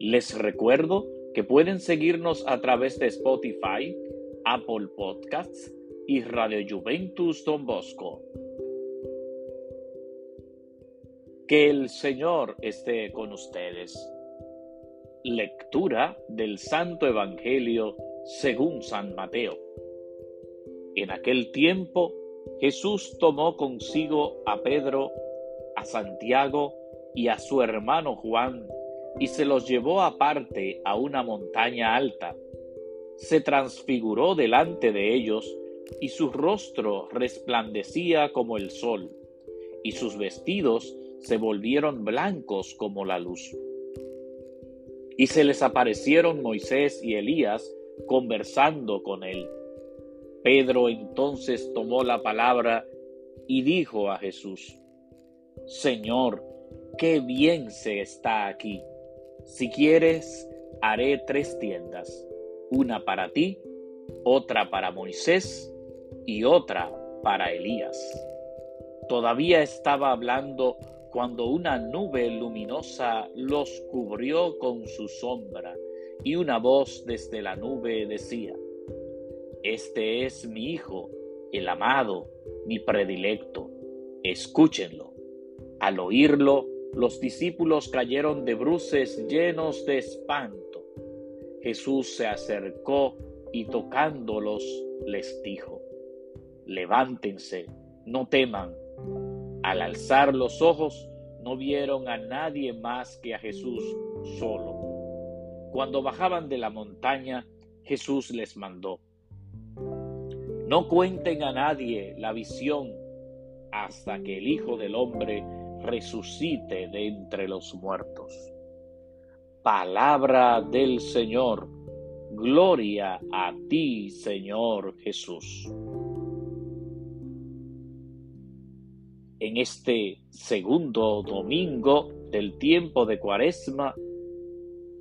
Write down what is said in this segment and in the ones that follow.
Les recuerdo que pueden seguirnos a través de Spotify, Apple Podcasts, y Radio Juventus Don Bosco. Que el Señor esté con ustedes. Lectura del Santo Evangelio según San Mateo. En aquel tiempo Jesús tomó consigo a Pedro, a Santiago y a su hermano Juan y se los llevó aparte a una montaña alta. Se transfiguró delante de ellos y su rostro resplandecía como el sol, y sus vestidos se volvieron blancos como la luz. Y se les aparecieron Moisés y Elías conversando con él. Pedro entonces tomó la palabra y dijo a Jesús, Señor, qué bien se está aquí. Si quieres, haré tres tiendas, una para ti, otra para Moisés y otra para Elías. Todavía estaba hablando cuando una nube luminosa los cubrió con su sombra y una voz desde la nube decía, Este es mi Hijo, el amado, mi predilecto, escúchenlo. Al oírlo, los discípulos cayeron de bruces llenos de espanto. Jesús se acercó y tocándolos les dijo, levántense, no teman. Al alzar los ojos, no vieron a nadie más que a Jesús solo. Cuando bajaban de la montaña, Jesús les mandó, no cuenten a nadie la visión hasta que el Hijo del Hombre resucite de entre los muertos. Palabra del Señor. Gloria a ti, Señor Jesús. en este segundo domingo del tiempo de Cuaresma,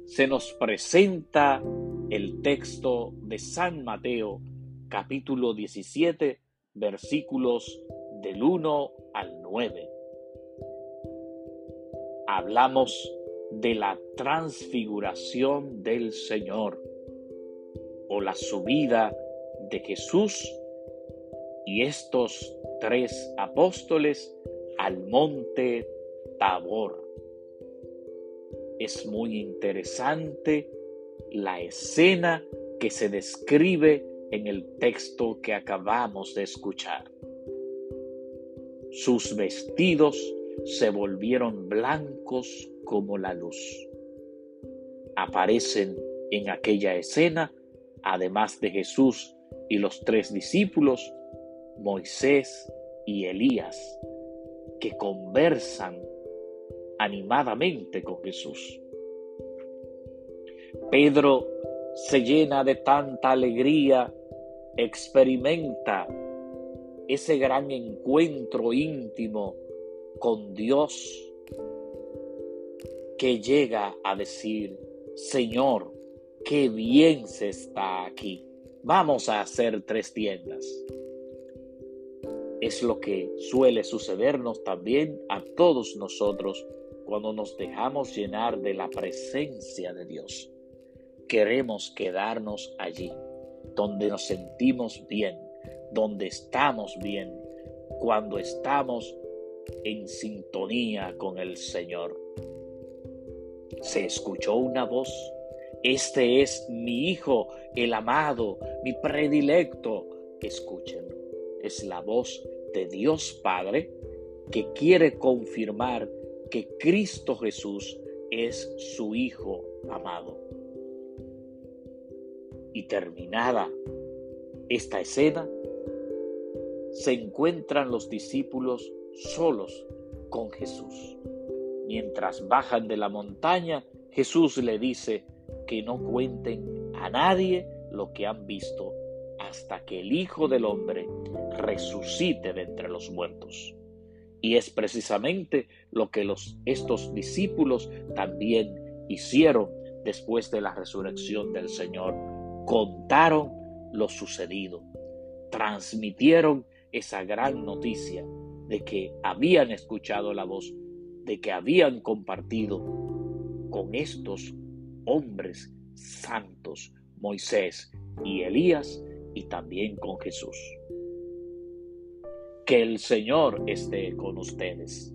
se nos presenta el texto de San Mateo, capítulo 17, versículos del 1 al 9. Hablamos de la transfiguración del Señor o la subida de Jesús y estos tres apóstoles al monte Tabor. Es muy interesante la escena que se describe en el texto que acabamos de escuchar. Sus vestidos se volvieron blancos como la luz. Aparecen en aquella escena, además de Jesús y los tres discípulos, Moisés y Elías, que conversan animadamente con Jesús. Pedro se llena de tanta alegría, experimenta ese gran encuentro íntimo con Dios que llega a decir, Señor, qué bien se está aquí. Vamos a hacer tres tiendas. Es lo que suele sucedernos también a todos nosotros cuando nos dejamos llenar de la presencia de Dios. Queremos quedarnos allí, donde nos sentimos bien, donde estamos bien, cuando estamos en sintonía con el Señor. Se escuchó una voz, este es mi Hijo, el amado, mi predilecto, escúchenlo es la voz de Dios Padre que quiere confirmar que Cristo Jesús es su Hijo amado. Y terminada esta escena, se encuentran los discípulos solos con Jesús. Mientras bajan de la montaña, Jesús le dice, que no cuenten a nadie lo que han visto hasta que el Hijo del Hombre resucite de entre los muertos. Y es precisamente lo que los, estos discípulos también hicieron después de la resurrección del Señor. Contaron lo sucedido, transmitieron esa gran noticia de que habían escuchado la voz, de que habían compartido con estos hombres santos, Moisés y Elías, y también con Jesús. Que el Señor esté con ustedes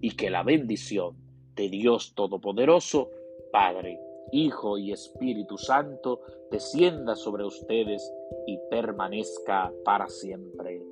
y que la bendición de Dios Todopoderoso, Padre, Hijo y Espíritu Santo, descienda sobre ustedes y permanezca para siempre.